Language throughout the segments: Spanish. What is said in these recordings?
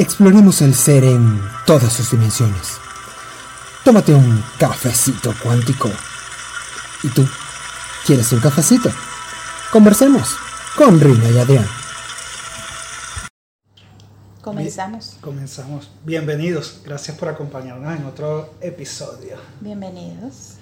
Exploremos el ser en todas sus dimensiones. Tómate un cafecito cuántico. ¿Y tú? ¿Quieres un cafecito? Conversemos con Rina y Adrián. Comenzamos. Bien, comenzamos. Bienvenidos. Gracias por acompañarnos en otro episodio. Bienvenidos.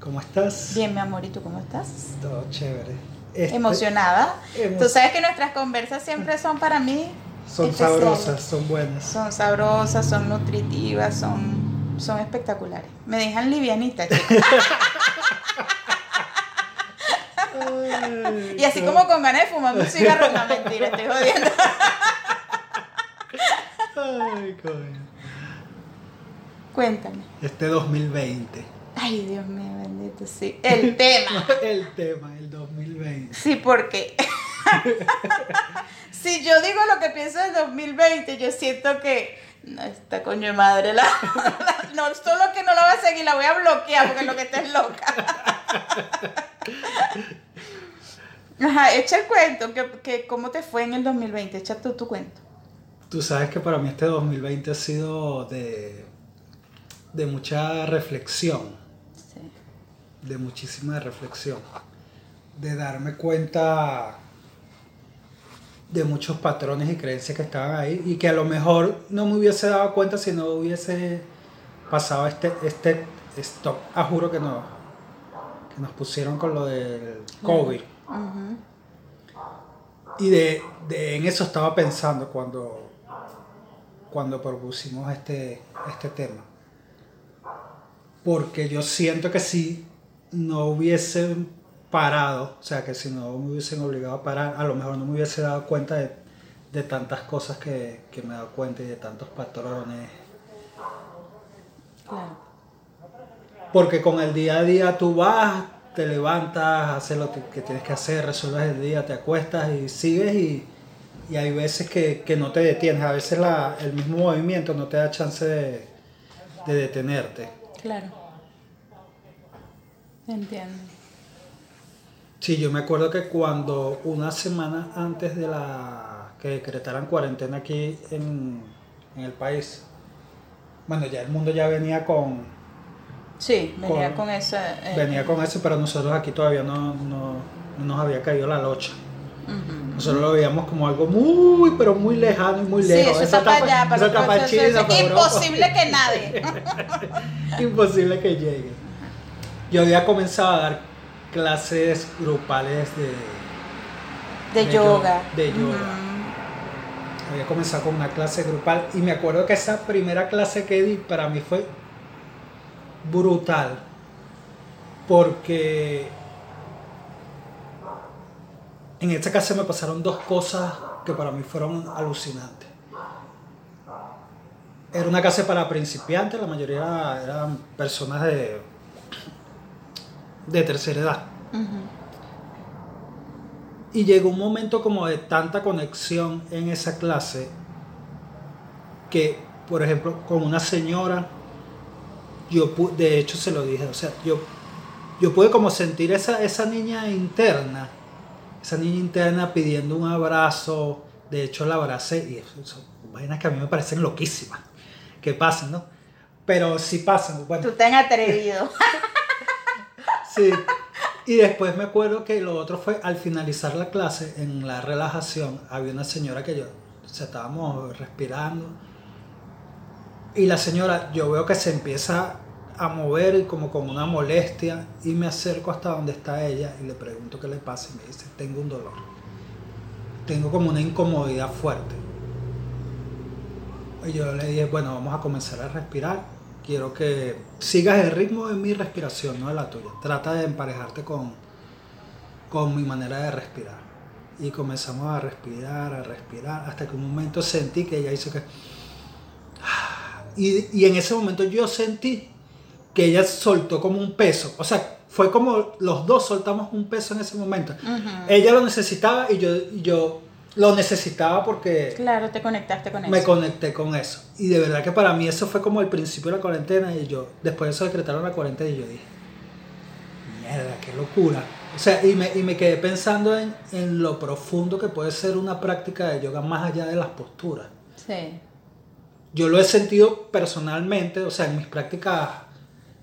¿Cómo estás? Bien, mi amor. ¿Y tú cómo estás? Todo chévere. Este, Emocionada. Emo tú sabes que nuestras conversas siempre son para mí. Son especiales. sabrosas, son buenas. Son sabrosas, son nutritivas, son, son espectaculares. Me dejan livianita, y así como con ganas de fumar un cigarro, no mentira, estoy jodiendo. Ay, coño. Cuéntame. Este 2020. Ay, Dios mío, bendito, sí. El tema. el tema, el 2020. Sí, porque. Si yo digo lo que pienso del 2020, yo siento que. No, esta coño de madre, la, no solo que no la voy a seguir, la voy a bloquear porque lo que está es loca. Ajá, echa el cuento, que, que, ¿cómo te fue en el 2020? Echa tú tu cuento. Tú sabes que para mí este 2020 ha sido de, de mucha reflexión. Sí. De muchísima reflexión. De darme cuenta de muchos patrones y creencias que estaban ahí y que a lo mejor no me hubiese dado cuenta si no hubiese pasado este, este stop. Ah, juro que no. Que nos pusieron con lo del COVID. Uh -huh. Y de, de, en eso estaba pensando cuando, cuando propusimos este, este tema. Porque yo siento que si no hubiesen parado, o sea, que si no me hubiesen obligado a parar, a lo mejor no me hubiese dado cuenta de, de tantas cosas que, que, me he dado cuenta y de tantos patrones. Claro. Porque con el día a día tú vas, te levantas, haces lo que, que tienes que hacer, resuelves el día, te acuestas y sigues y, y hay veces que, que, no te detienes, a veces la, el mismo movimiento no te da chance de, de detenerte. Claro. Entiendo. Sí, yo me acuerdo que cuando una semana antes de la que decretaran cuarentena aquí en, en el país, bueno, ya el mundo ya venía con... Sí, venía con, con eso. Eh, venía con eso, pero nosotros aquí todavía no, no, no nos había caído la locha. Uh -huh. Nosotros lo veíamos como algo muy, pero muy lejano y muy lejos. Sí, eso está para allá, para, eso para China, eso, es imposible que nadie. imposible que llegue. Yo había comenzado a dar clases grupales de, de, de yoga. De yoga. Uh -huh. Había comenzado con una clase grupal y me acuerdo que esa primera clase que di para mí fue brutal porque en esta clase me pasaron dos cosas que para mí fueron alucinantes. Era una clase para principiantes, la mayoría eran personas de, de tercera edad. Uh -huh. Y llegó un momento como de tanta conexión en esa clase que, por ejemplo, con una señora, yo de hecho se lo dije, o sea, yo, yo pude como sentir esa, esa niña interna, esa niña interna pidiendo un abrazo, de hecho la abracé y eso, son vainas que a mí me parecen loquísimas, que pasan, ¿no? Pero sí pasan. Bueno. Tú tan atrevido. sí. Y después me acuerdo que lo otro fue al finalizar la clase, en la relajación, había una señora que yo, estábamos respirando. Y la señora, yo veo que se empieza a mover como con una molestia y me acerco hasta donde está ella y le pregunto qué le pasa y me dice, tengo un dolor. Tengo como una incomodidad fuerte. Y yo le dije, bueno, vamos a comenzar a respirar quiero que sigas el ritmo de mi respiración, no de la tuya. Trata de emparejarte con, con mi manera de respirar. Y comenzamos a respirar, a respirar, hasta que un momento sentí que ella hizo que... Y, y en ese momento yo sentí que ella soltó como un peso. O sea, fue como los dos soltamos un peso en ese momento. Uh -huh. Ella lo necesitaba y yo, y yo lo necesitaba porque... Claro, te conectaste con eso. Me conecté con eso. Y de verdad que para mí eso fue como el principio de la cuarentena y yo, después de eso decretaron la cuarentena y yo dije, mierda, qué locura. O sea, y me, y me quedé pensando en, en lo profundo que puede ser una práctica de yoga más allá de las posturas. Sí. yo lo he sentido personalmente, o sea, en mis prácticas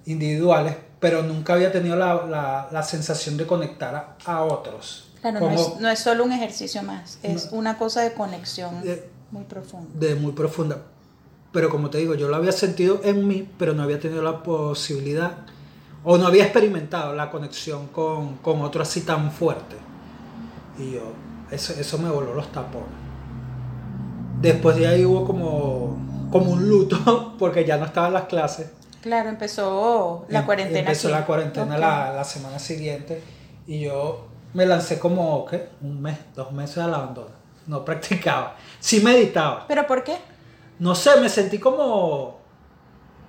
individuales, pero nunca había tenido la, la, la sensación de conectar a, a otros. Claro, no es, no es, solo un ejercicio más, es no, una cosa de conexión de, muy profunda. De muy profunda. Pero como te digo, yo lo había sentido en mí, pero no había tenido la posibilidad o no había experimentado la conexión con, con otro así tan fuerte. Y yo, eso, eso me voló los tapones. Después de ahí hubo como, como un luto, porque ya no estaban las clases. Claro, empezó la cuarentena. Empezó aquí. la cuarentena okay. la, la, semana siguiente y yo me lancé como, ¿qué? Un mes, dos meses al abandono. No practicaba. Sí meditaba. ¿Pero por qué? No sé, me sentí como...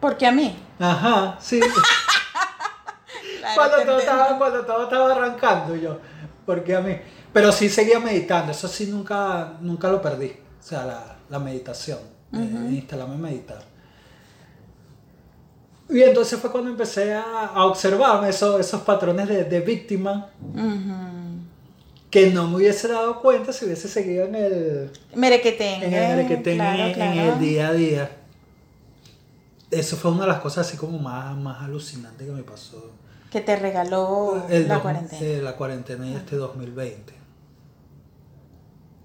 Porque a mí. Ajá, sí. claro, cuando, todo estaba, cuando todo estaba arrancando yo. Porque a mí... Pero sí seguía meditando, eso sí nunca, nunca lo perdí. O sea, la, la meditación. Uh -huh. instalarme a meditar. Y entonces fue cuando empecé a, a observar esos, esos patrones de, de víctima. Uh -huh. Que no me hubiese dado cuenta si hubiese seguido en el. Merequetén. En el claro, en, claro. en, el día a día. Eso fue una de las cosas así como más, más alucinantes que me pasó. Que te regaló el la dos, cuarentena. Eh, la cuarentena y este 2020.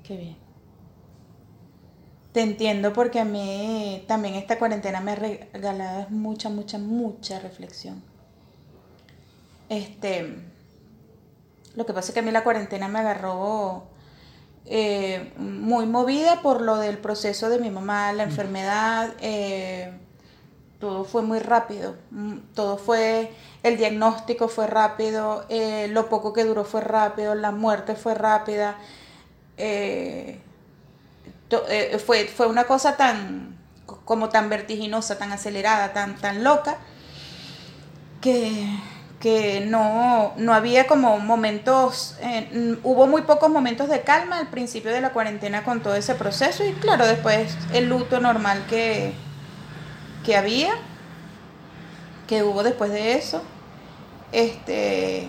Qué bien. Te entiendo porque a mí también esta cuarentena me ha regalado mucha, mucha, mucha reflexión. Este, lo que pasa es que a mí la cuarentena me agarró eh, muy movida por lo del proceso de mi mamá, la enfermedad, eh, todo fue muy rápido, todo fue, el diagnóstico fue rápido, eh, lo poco que duró fue rápido, la muerte fue rápida. Eh, eh, fue, fue una cosa tan, como tan vertiginosa, tan acelerada, tan, tan loca, que, que no, no había como momentos, hubo muy pocos momentos de calma al principio de la cuarentena con todo ese proceso y claro, después el luto normal que, que había, que hubo después de eso. Este,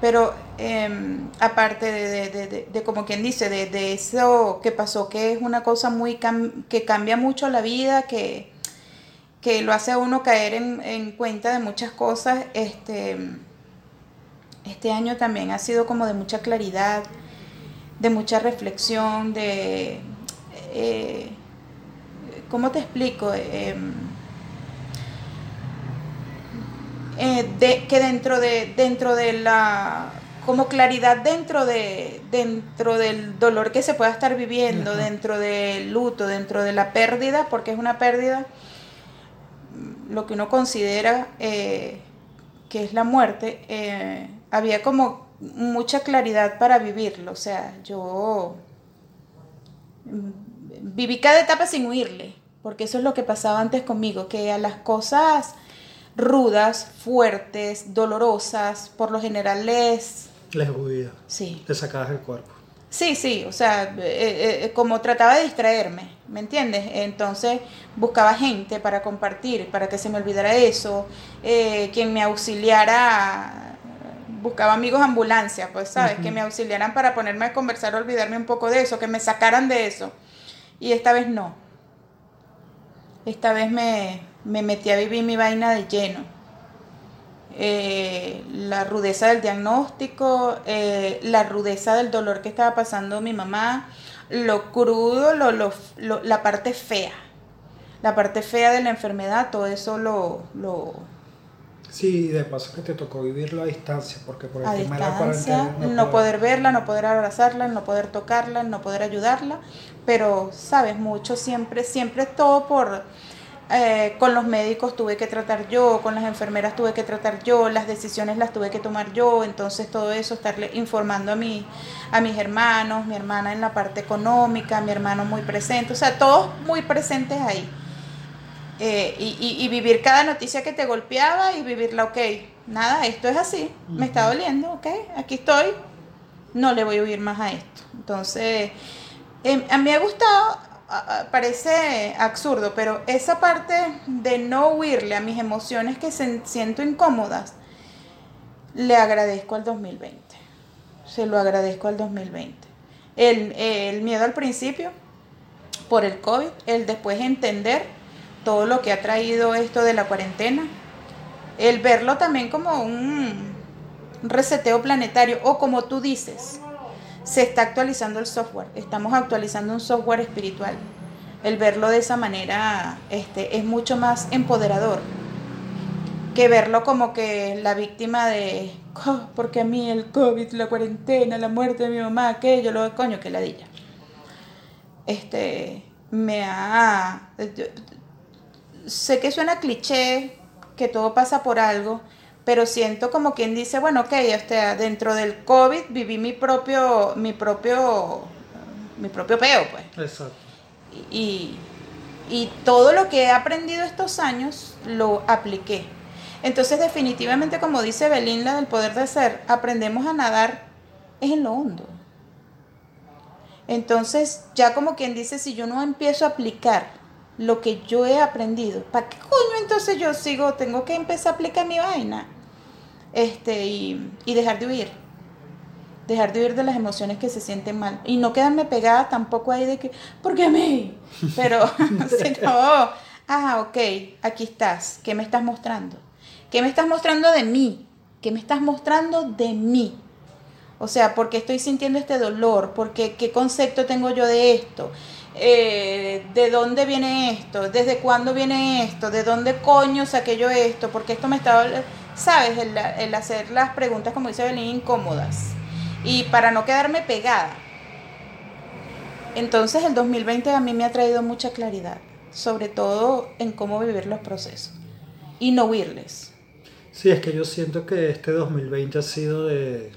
pero eh, aparte de, de, de, de, como quien dice, de, eso que pasó, que es una cosa muy cam que cambia mucho la vida, que, que lo hace a uno caer en, en, cuenta de muchas cosas, este, este año también ha sido como de mucha claridad, de mucha reflexión, de... Eh, ¿Cómo te explico? Eh, eh, de, que dentro de, dentro de la como claridad dentro de dentro del dolor que se pueda estar viviendo, Ajá. dentro del luto, dentro de la pérdida, porque es una pérdida, lo que uno considera eh, que es la muerte, eh, había como mucha claridad para vivirlo, o sea, yo viví cada etapa sin huirle, porque eso es lo que pasaba antes conmigo, que a las cosas rudas, fuertes, dolorosas, por lo general les... Les huía. Sí. Le sacabas el cuerpo. Sí, sí, o sea, eh, eh, como trataba de distraerme, ¿me entiendes? Entonces buscaba gente para compartir, para que se me olvidara eso, eh, quien me auxiliara, buscaba amigos ambulancia, pues, ¿sabes? Uh -huh. Que me auxiliaran para ponerme a conversar, olvidarme un poco de eso, que me sacaran de eso. Y esta vez no. Esta vez me, me metí a vivir mi vaina de lleno. Eh, la rudeza del diagnóstico, eh, la rudeza del dolor que estaba pasando mi mamá, lo crudo, lo, lo, lo, la parte fea, la parte fea de la enfermedad, todo eso lo... lo sí, de paso que te tocó vivirlo a distancia, porque por el a tema distancia, de la cuarentena... No, no poder... poder verla, no poder abrazarla, no poder tocarla, no poder ayudarla, pero sabes, mucho siempre, siempre todo por eh, con los médicos tuve que tratar yo, con las enfermeras tuve que tratar yo, las decisiones las tuve que tomar yo, entonces todo eso, estarle informando a, mi, a mis hermanos, mi hermana en la parte económica, mi hermano muy presente, o sea, todos muy presentes ahí. Eh, y, y, y, vivir cada noticia que te golpeaba y vivirla, ok, nada, esto es así, me está doliendo, ok, aquí estoy, no le voy a huir más a esto. Entonces, eh, a mí me ha gustado parece absurdo, pero esa parte de no huirle a mis emociones que se, siento incómodas, le agradezco al 2020. Se lo agradezco al 2020. El, el miedo al principio, por el COVID, el después entender todo lo que ha traído esto de la cuarentena, el verlo también como un reseteo planetario o como tú dices, se está actualizando el software, estamos actualizando un software espiritual. El verlo de esa manera este, es mucho más empoderador que verlo como que la víctima de, "Oh, porque a mí el COVID, la cuarentena, la muerte de mi mamá, aquello, lo coño, que ladilla. Este, me ha... sé que suena cliché, que todo pasa por algo, pero siento como quien dice, bueno, ok, este, dentro del COVID viví mi propio, mi propio, mi propio peo, pues Exacto. y, y todo lo que he aprendido estos años lo apliqué. Entonces definitivamente, como dice Belinda del poder de ser, aprendemos a nadar es en lo hondo. Entonces, ya como quien dice, si yo no empiezo a aplicar lo que yo he aprendido, ¿para qué coño entonces yo sigo? Tengo que empezar a aplicar mi vaina. Este, y, y dejar de huir. Dejar de huir de las emociones que se sienten mal. Y no quedarme pegada tampoco ahí de que, ¿por qué a mí? Pero, sino, ah, ok, aquí estás. ¿Qué me estás mostrando? ¿Qué me estás mostrando de mí? ¿Qué me estás mostrando de mí? O sea, ¿por qué estoy sintiendo este dolor? ¿Por qué, ¿Qué concepto tengo yo de esto? Eh, ¿De dónde viene esto? ¿Desde cuándo viene esto? ¿De dónde coño saqué yo esto? Porque esto me estaba, ¿sabes? El, el hacer las preguntas, como dice Belén, incómodas. Y para no quedarme pegada. Entonces el 2020 a mí me ha traído mucha claridad, sobre todo en cómo vivir los procesos y no huirles. Sí, es que yo siento que este 2020 ha sido de...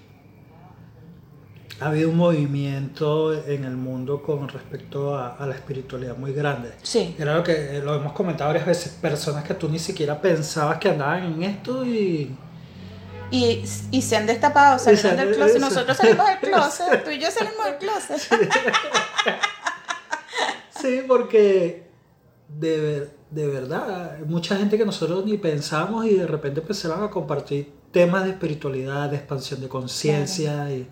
Ha habido un movimiento en el mundo con respecto a, a la espiritualidad muy grande. Sí. Era lo que eh, lo hemos comentado varias veces, personas que tú ni siquiera pensabas que andaban en esto y... Y, y se han destapado, salieron sal- del closet. eso. Nosotros salimos del closet, tú y yo salimos del closet. Sí, porque de, ver- de verdad, mucha gente que nosotros ni pensamos y de repente empezaron a compartir temas de espiritualidad, de expansión de conciencia y...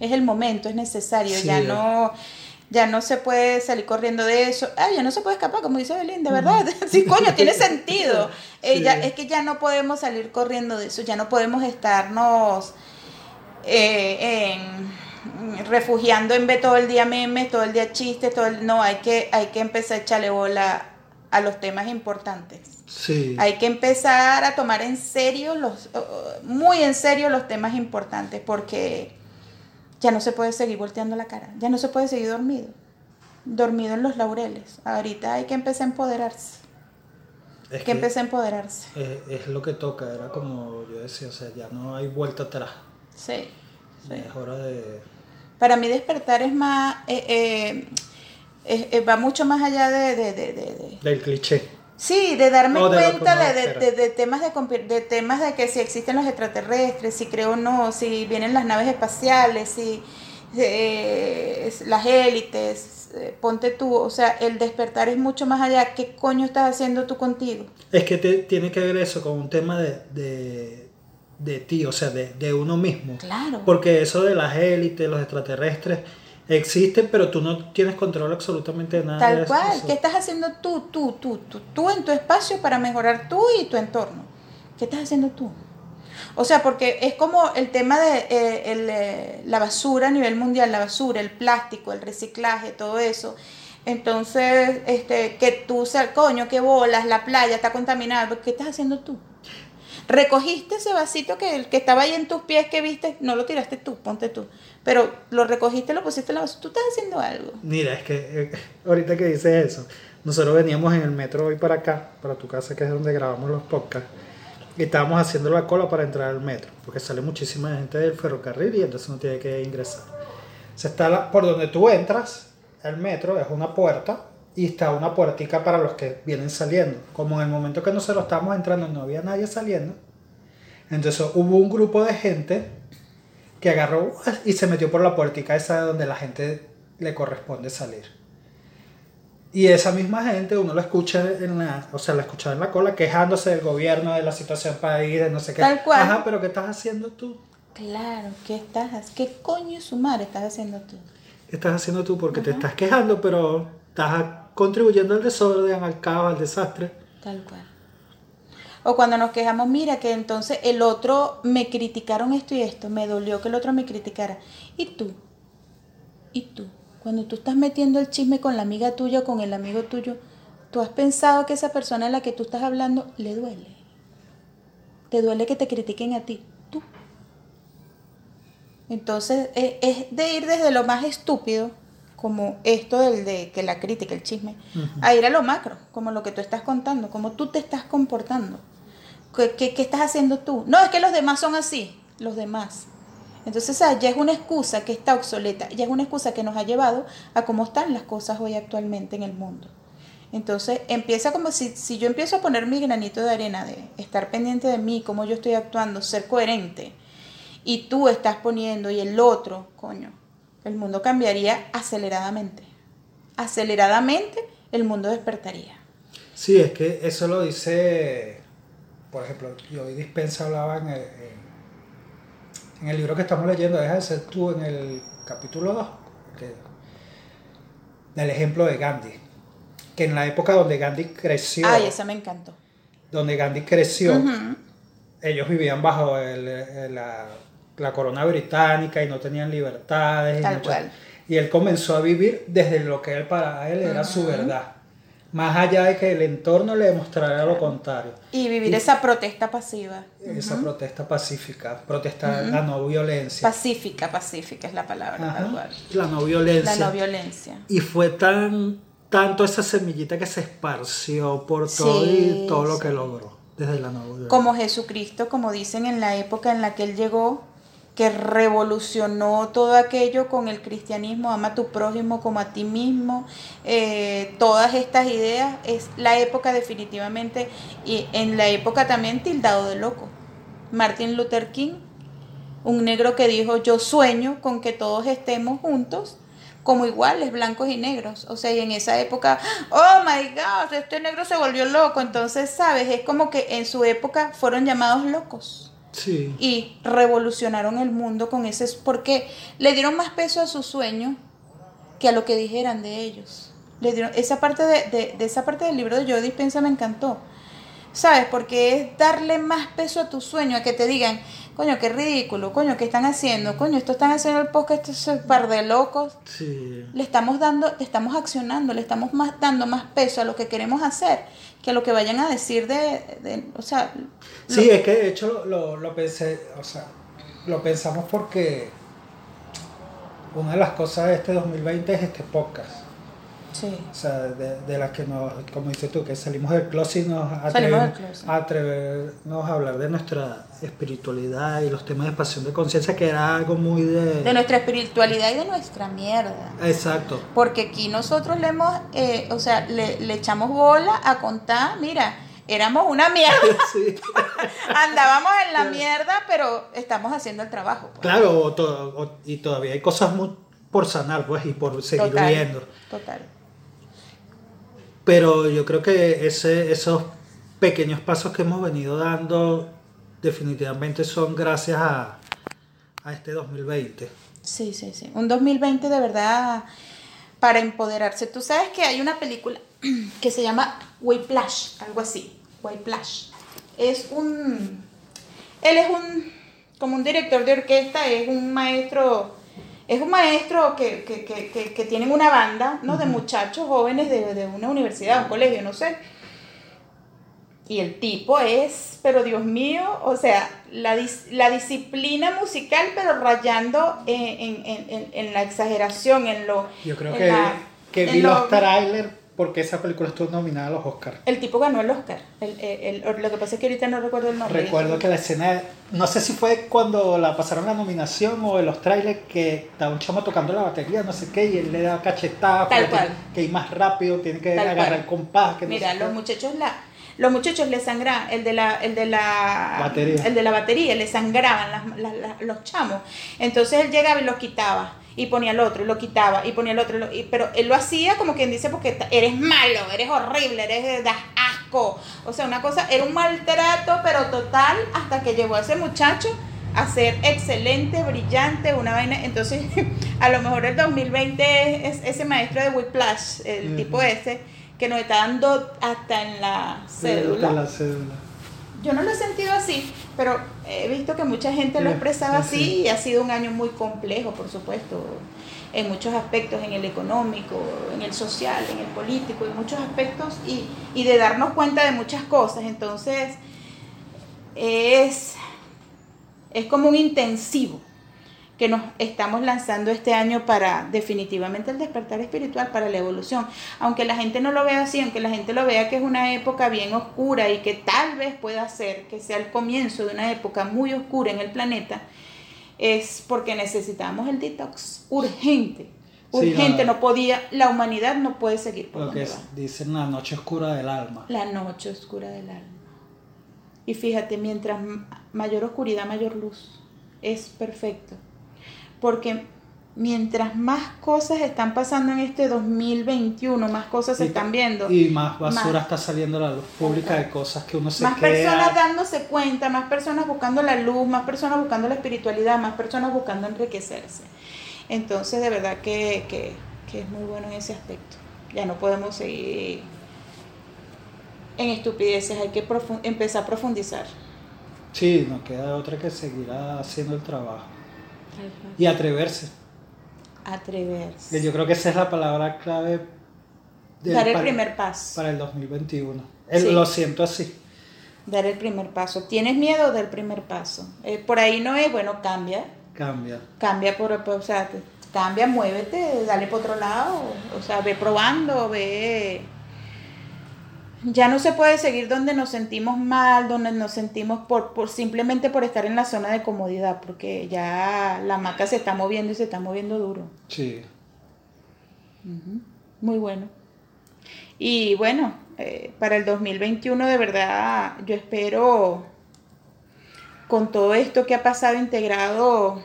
Es el momento, es necesario. Sí. Ya no ya no se puede salir corriendo de eso. Ah, ya no se puede escapar, como dice Belén, de verdad. Sí, coño, tiene sentido. Eh, Sí. ya- es que ya no podemos salir corriendo de eso, ya no podemos estarnos eh, en- refugiando en ver todo el día memes, todo el día chistes, todo el, no, hay que, hay que empezar a echarle bola a los temas importantes. Sí. Hay que empezar a tomar en serio los, muy en serio los temas importantes porque ya no se puede seguir volteando la cara, ya no se puede seguir dormido, dormido en los laureles. Ahorita hay que empezar a empoderarse, Es que que empezar a empoderarse. es, es lo que toca, era como yo decía, o sea, ya no hay vuelta atrás. Sí, sí. Es hora de... Para mí despertar es más, eh, eh, eh, eh, va mucho más allá de, de, de, de- de- del cliché. Sí, de darme cuenta de, de- de- de temas de, de temas de que si existen los extraterrestres, si creo o no, si vienen las naves espaciales, si eh, las élites, eh, ponte tú, o sea, el despertar es mucho más allá. ¿Qué coño estás haciendo tú contigo? Es que te- tiene que ver eso con un tema de, de, de ti, o sea, de, de uno mismo. Claro. Porque eso de las élites, los extraterrestres, existen, pero tú no tienes control absolutamente de nada. Tal cual. ¿Qué estás haciendo tú, tú, tú, tú, tú en tu espacio para mejorar tú y tu entorno? ¿Qué estás haciendo tú? O sea, porque es como el tema de eh, el, eh, la basura a nivel mundial, la basura, el plástico, el reciclaje, todo eso. Entonces, este, que tú, coño, que bolas, la playa está contaminada, ¿qué estás haciendo tú? Recogiste ese vasito que, que estaba ahí en tus pies que viste, no lo tiraste tú, ponte tú. Pero lo recogiste, lo pusiste en la basura, tú estás haciendo algo. Mira, es que eh, ahorita que dices eso, nosotros veníamos en el metro hoy para acá, para tu casa, que es donde grabamos los podcasts, y estábamos haciendo la cola para entrar al metro, porque sale muchísima gente del ferrocarril y entonces uno tiene que ingresar. Se está la- por donde tú entras, el metro es una puerta y está una puertica para los que vienen saliendo. Como en el momento que nosotros estábamos entrando no había nadie saliendo, entonces hubo un grupo de gente que agarró y se metió por la puertica esa de donde la gente le corresponde salir. Y esa misma gente uno la escucha en la, o sea, la escuchaba en la cola quejándose del gobierno, de la situación país, de no sé qué. Tal cual. Ajá, pero ¿qué estás haciendo tú? Claro, ¿qué estás, qué coño su madre estás haciendo tú? ¿Qué estás haciendo tú? Porque te estás quejando, pero estás contribuyendo al desorden, al caos, al desastre. Tal cual. O cuando nos quejamos, mira que entonces el otro me criticaron esto y esto, me dolió que el otro me criticara. ¿Y tú? ¿Y tú? Cuando tú estás metiendo el chisme con la amiga tuya o con el amigo tuyo, ¿tú has pensado que esa persona a la que tú estás hablando le duele? ¿Te duele que te critiquen a ti? Tú. Entonces e- es de ir desde lo más estúpido, como esto del de que la crítica, el chisme, a ir a lo macro, como lo que tú estás contando, como tú te estás comportando. ¿Qué, qué, qué estás haciendo tú? No, es que los demás son así, los demás. Entonces, ya es una excusa que está obsoleta, ya es una excusa que nos ha llevado a cómo están las cosas hoy actualmente en el mundo. Entonces, empieza como si, si yo empiezo a poner mi granito de arena, de estar pendiente de mí, cómo yo estoy actuando, ser coherente, y tú estás poniendo y el otro, coño, el mundo cambiaría aceleradamente. Aceleradamente el mundo despertaría. Sí, es que eso lo dice, por ejemplo, yo hoy Dispensa hablaba en el, en el libro que estamos leyendo, deja de ser tú en el capítulo 2, que- del ejemplo de Gandhi, que en la época donde Gandhi creció, Ay, esa me encantó. donde Gandhi creció, ellos vivían bajo el- el- la, la corona británica y no tenían libertades. y Tal muchas- cual. Y él comenzó a vivir desde lo que él para él era su verdad. Más allá de que el entorno le demostrara lo contrario. Y vivir Y- esa protesta pasiva. Esa protesta pacífica, protestar la no violencia. Pacífica, pacífica es la palabra, tal cual. La no violencia. La no violencia. Y fue tan tanto esa semillita que se esparció por todo Sí, y todo lo sí. que logró desde la no violencia. Como Jesucristo, como dicen en la época en la que él llegó, que revolucionó todo aquello con el cristianismo, ama a tu prójimo como a ti mismo, eh, todas estas ideas, es la época definitivamente, y en la época también tildado de loco. Martin Luther King, un negro que dijo, yo sueño con que todos estemos juntos como iguales, blancos y negros. O sea, y en esa época, oh my God, este negro se volvió loco. Entonces, ¿sabes? Es como que en su época fueron llamados locos Y revolucionaron el mundo con ese, porque le dieron más peso a su sueño que a lo que dijeran de ellos. Le dieron, esa parte de, de- de esa parte del libro de Joe Dispensa me encantó. ¿Sabes? Porque es darle más peso a tu sueño, a que te digan, coño, qué ridículo, coño, ¿qué están haciendo? Coño, esto están haciendo el podcast, esto es un par de locos. Sí. Le estamos dando, le estamos accionando, le estamos más, dando más peso a lo que queremos hacer que a lo que vayan a decir de, de- o sea, lo- Sí, es que de hecho lo, lo, lo pensé, o sea, lo pensamos porque una de las cosas de este 2020 es este podcast. Sí. O sea, de, de las que nos, como dices tú, que salimos del closet y nos atrevemos, atrevernos a hablar de nuestra espiritualidad y los temas de expansión de conciencia, que era algo muy de... de nuestra espiritualidad y de nuestra mierda. Exacto. Porque aquí nosotros le hemos, eh, o sea, le, le echamos bola a contar, mira, éramos una mierda, Sí. andábamos en la mierda, pero estamos haciendo el trabajo. pues. Claro, o to- o- y todavía hay cosas muy por sanar, pues, y por seguir Total, viendo. Total. Pero yo creo que ese, esos pequeños pasos que hemos venido dando definitivamente son gracias a, a este 2020. Sí, sí, sí. Un 2020 de verdad para empoderarse. Tú sabes que hay una película que se llama Whiplash, algo así. Whiplash. Es un. Él es un. Como un director de orquesta, es un maestro. Es un maestro que, que, que, que, tienen una banda, ¿no? De muchachos jóvenes de, de una universidad, un colegio, no sé. Y el tipo es, pero Dios mío, o sea, la, dis- la disciplina musical, pero rayando en, en- en- en- la exageración, en lo... Yo creo que, la- que vi lo- los trailers porque esa película estuvo nominada a los Oscars. El tipo ganó el Oscar. El- el- el- lo que pasa es que ahorita no recuerdo el nombre. Recuerdo que la escena, no sé si fue cuando la pasaron la nominación o en los trailers que está un chamo tocando la batería, no sé qué, y él le da cachetadas, Tal cual. tiene que ir más rápido, tiene que Tal agarrar cual. el compás. Que no Mira, los muchachos la... Los muchachos le sangraban, el de la, el de la Batería. el de la batería, le sangraban las- las- las- los chamos. Entonces él llegaba y los quitaba, y ponía el otro, y lo quitaba, y ponía el otro, y lo- y- pero él lo hacía como quien dice, porque eres malo, eres horrible, eres das asco. O sea, una cosa, era un maltrato, pero total, hasta que llegó ese muchacho a ser excelente, brillante, una vaina. Entonces, a lo mejor el 2020 es ese maestro de Whiplash, el tipo ese, que nos está dando hasta en la cédula. Hasta la cédula. Yo no lo he sentido así, pero he visto que mucha gente lo expresaba sí, así sí. y ha sido un año muy complejo, por supuesto, en muchos aspectos, en el económico, en el social, en el político, en muchos aspectos y, y de darnos cuenta de muchas cosas. Entonces, es, es como un intensivo que nos estamos lanzando este año para definitivamente el despertar espiritual, para la evolución. Aunque la gente no lo vea así, aunque la gente lo vea que es una época bien oscura y que tal vez pueda ser que sea el comienzo de una época muy oscura en el planeta, es porque necesitamos el detox urgente. Urgente, no podía, la humanidad no puede seguir por Lo donde que dicen la noche oscura del alma. La noche oscura del alma. Y fíjate, mientras mayor oscuridad, mayor luz. Es perfecto. Porque mientras más cosas están pasando en este 2021, más cosas se están viendo. Y más basura Más. está saliendo a la luz pública de cosas que uno se más queda. personas dándose cuenta, más personas buscando la luz, más personas buscando la espiritualidad, más personas buscando enriquecerse. Entonces, de verdad que, que- que es muy bueno en ese aspecto. Ya no podemos seguir en estupideces, hay que empezar a profundizar. Sí, no queda otra que seguir haciendo el trabajo. Y atreverse. Atreverse. yo creo que esa es la palabra clave del- Dar el para, primer paso. para el 2021. El- Sí. Lo siento así. Dar el primer paso. ¿Tienes miedo? Dar el primer paso. Eh, por ahí no es, bueno, cambia. Cambia. Cambia por, o sea, cambia, muévete, dale por otro lado, o sea, ve probando, ve. Ya no se puede seguir donde nos sentimos mal, donde nos sentimos por, por simplemente por estar en la zona de comodidad, porque ya la maca se está moviendo y se está moviendo duro. Sí. Muy bueno. Y bueno, eh, para el 2021 de verdad yo espero con todo esto que ha pasado integrado,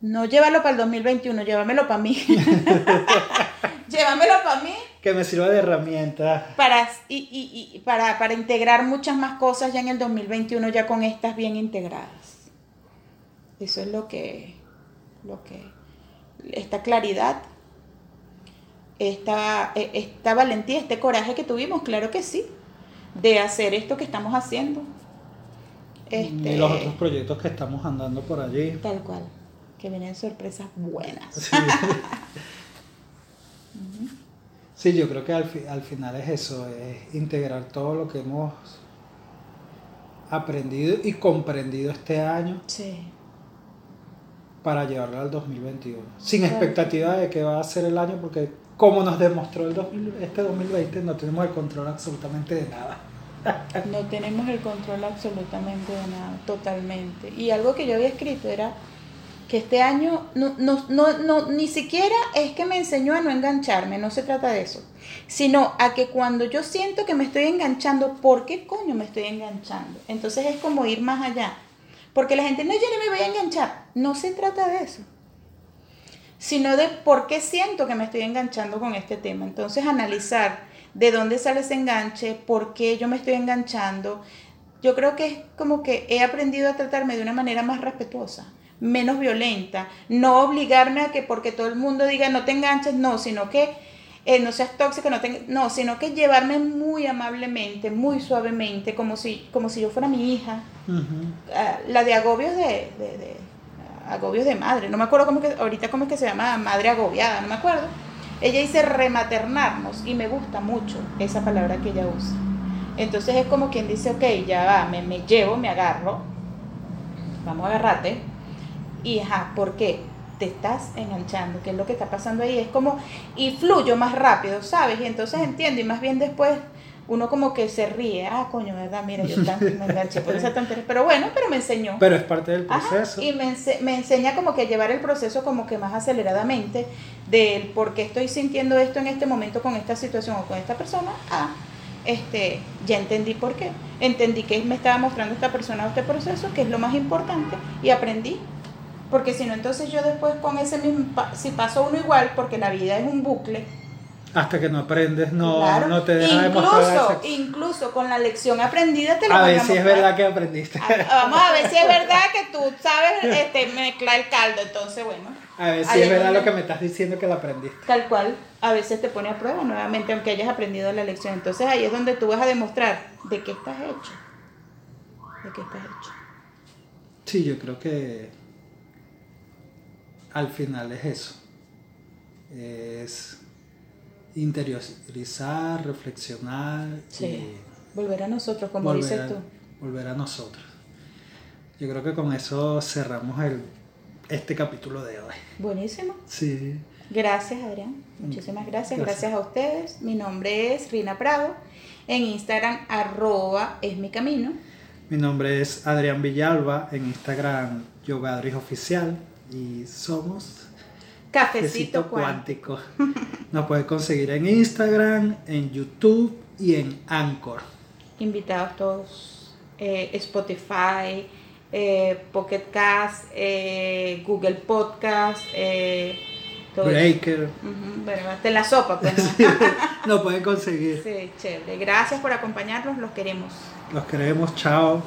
no llévalo para el 2021, llévamelo para mí. llévamelo para mí Que me sirva de herramienta. para, y, y- y para, para integrar muchas más cosas ya en el 2021, ya con estas bien integradas. Eso es lo que, lo que, esta claridad, esta, e- esta valentía, este coraje que tuvimos, claro que sí, de hacer esto que estamos haciendo. Este, Y los otros proyectos que estamos andando por allí. Tal cual, que vienen sorpresas buenas. Sí. Sí, yo creo que al, fi- al final es eso, es integrar todo lo que hemos aprendido y comprendido este año Sí, para llevarlo al 2021. Sin Claro. expectativa de que va a ser el año, porque como nos demostró el 2000 este 2020, no tenemos el control absolutamente de nada. no tenemos el control absolutamente de nada, totalmente. Y algo que yo había escrito era que este año no, ni siquiera es que me enseñó a no engancharme, no se trata de eso, sino a que cuando yo siento que me estoy enganchando, ¿por qué coño me estoy enganchando? Entonces es como ir más allá. Porque la gente, no, yo no me voy a enganchar. No se trata de eso. Sino de por qué siento que me estoy enganchando con este tema. Entonces analizar de dónde sale ese enganche, por qué yo me estoy enganchando. Yo creo que es como que he aprendido a tratarme de una manera más respetuosa, menos violenta, no obligarme a que porque todo el mundo diga no te enganches, no, sino que eh, no seas tóxico, no, te- no, sino que llevarme muy amablemente, muy suavemente, como si, como si yo fuera mi hija, Ujú. ah, la de agobios de, de- de- agobios de madre, no me acuerdo cómo que, ahorita cómo es que se llama, madre agobiada, no me acuerdo. Ella dice rematernarnos y me gusta mucho esa palabra que ella usa. Entonces es como quien dice, ok, ya va, me, me llevo, me agarro, vamos a agarrarte. Y ajá, ¿por qué? Te estás enganchando, ¿qué es lo que está pasando ahí? Es como, y fluyo más rápido, ¿sabes? Y entonces entiendo, y más bien después uno como que se ríe, ah, coño, ¿verdad? Mira, yo tan- me enganché por esa tontería. Pero bueno, pero me enseñó. Pero es parte del Ajá, proceso. y me, ense- me enseña como que a llevar el proceso como que más aceleradamente del por qué estoy sintiendo esto en este momento con esta situación o con esta persona a este ya entendí por qué entendí que me estaba mostrando esta persona este proceso que es lo más importante y aprendí porque si no entonces yo después con ese mismo si paso uno igual porque la vida es un bucle Hasta que no aprendes, no, Claro. no te deja incluso, incluso con la lección aprendida te lo A ver si es verdad que aprendiste. A- Vamos a ver si es verdad que tú sabes este, mezclar el caldo, entonces bueno. A ver si es verdad lo que me estás diciendo que la aprendiste. Tal cual, a veces te pone a prueba nuevamente, aunque hayas aprendido la lección. Entonces ahí es donde tú vas a demostrar de qué estás hecho. De qué estás hecho. Sí, yo creo que al final es eso. Es interiorizar, reflexionar Sí. y Volver a nosotros, como volver, dices tú. volver a nosotros. Yo creo que con eso cerramos el, este capítulo de hoy. Buenísimo. Sí. Gracias, Adrián. Muchísimas gracias. Gracias. Gracias a ustedes. Mi nombre es Rina Prado. En Instagram, arroba es mi camino. Mi nombre es Adrián Villalba, en Instagram Yogadris Oficial y somos Cafecito, Cafecito cuántico. Nos pueden conseguir en Instagram, en YouTube y en Anchor. Invitados todos. Eh, Spotify, eh, Pocket Cast, eh, Google Podcast, todo. Breaker. Ujú, Bueno, hasta en la sopa, pues. ¿no? Sí, Nos pueden conseguir. sí, chévere. Gracias por acompañarnos, los queremos. Los queremos. Chao.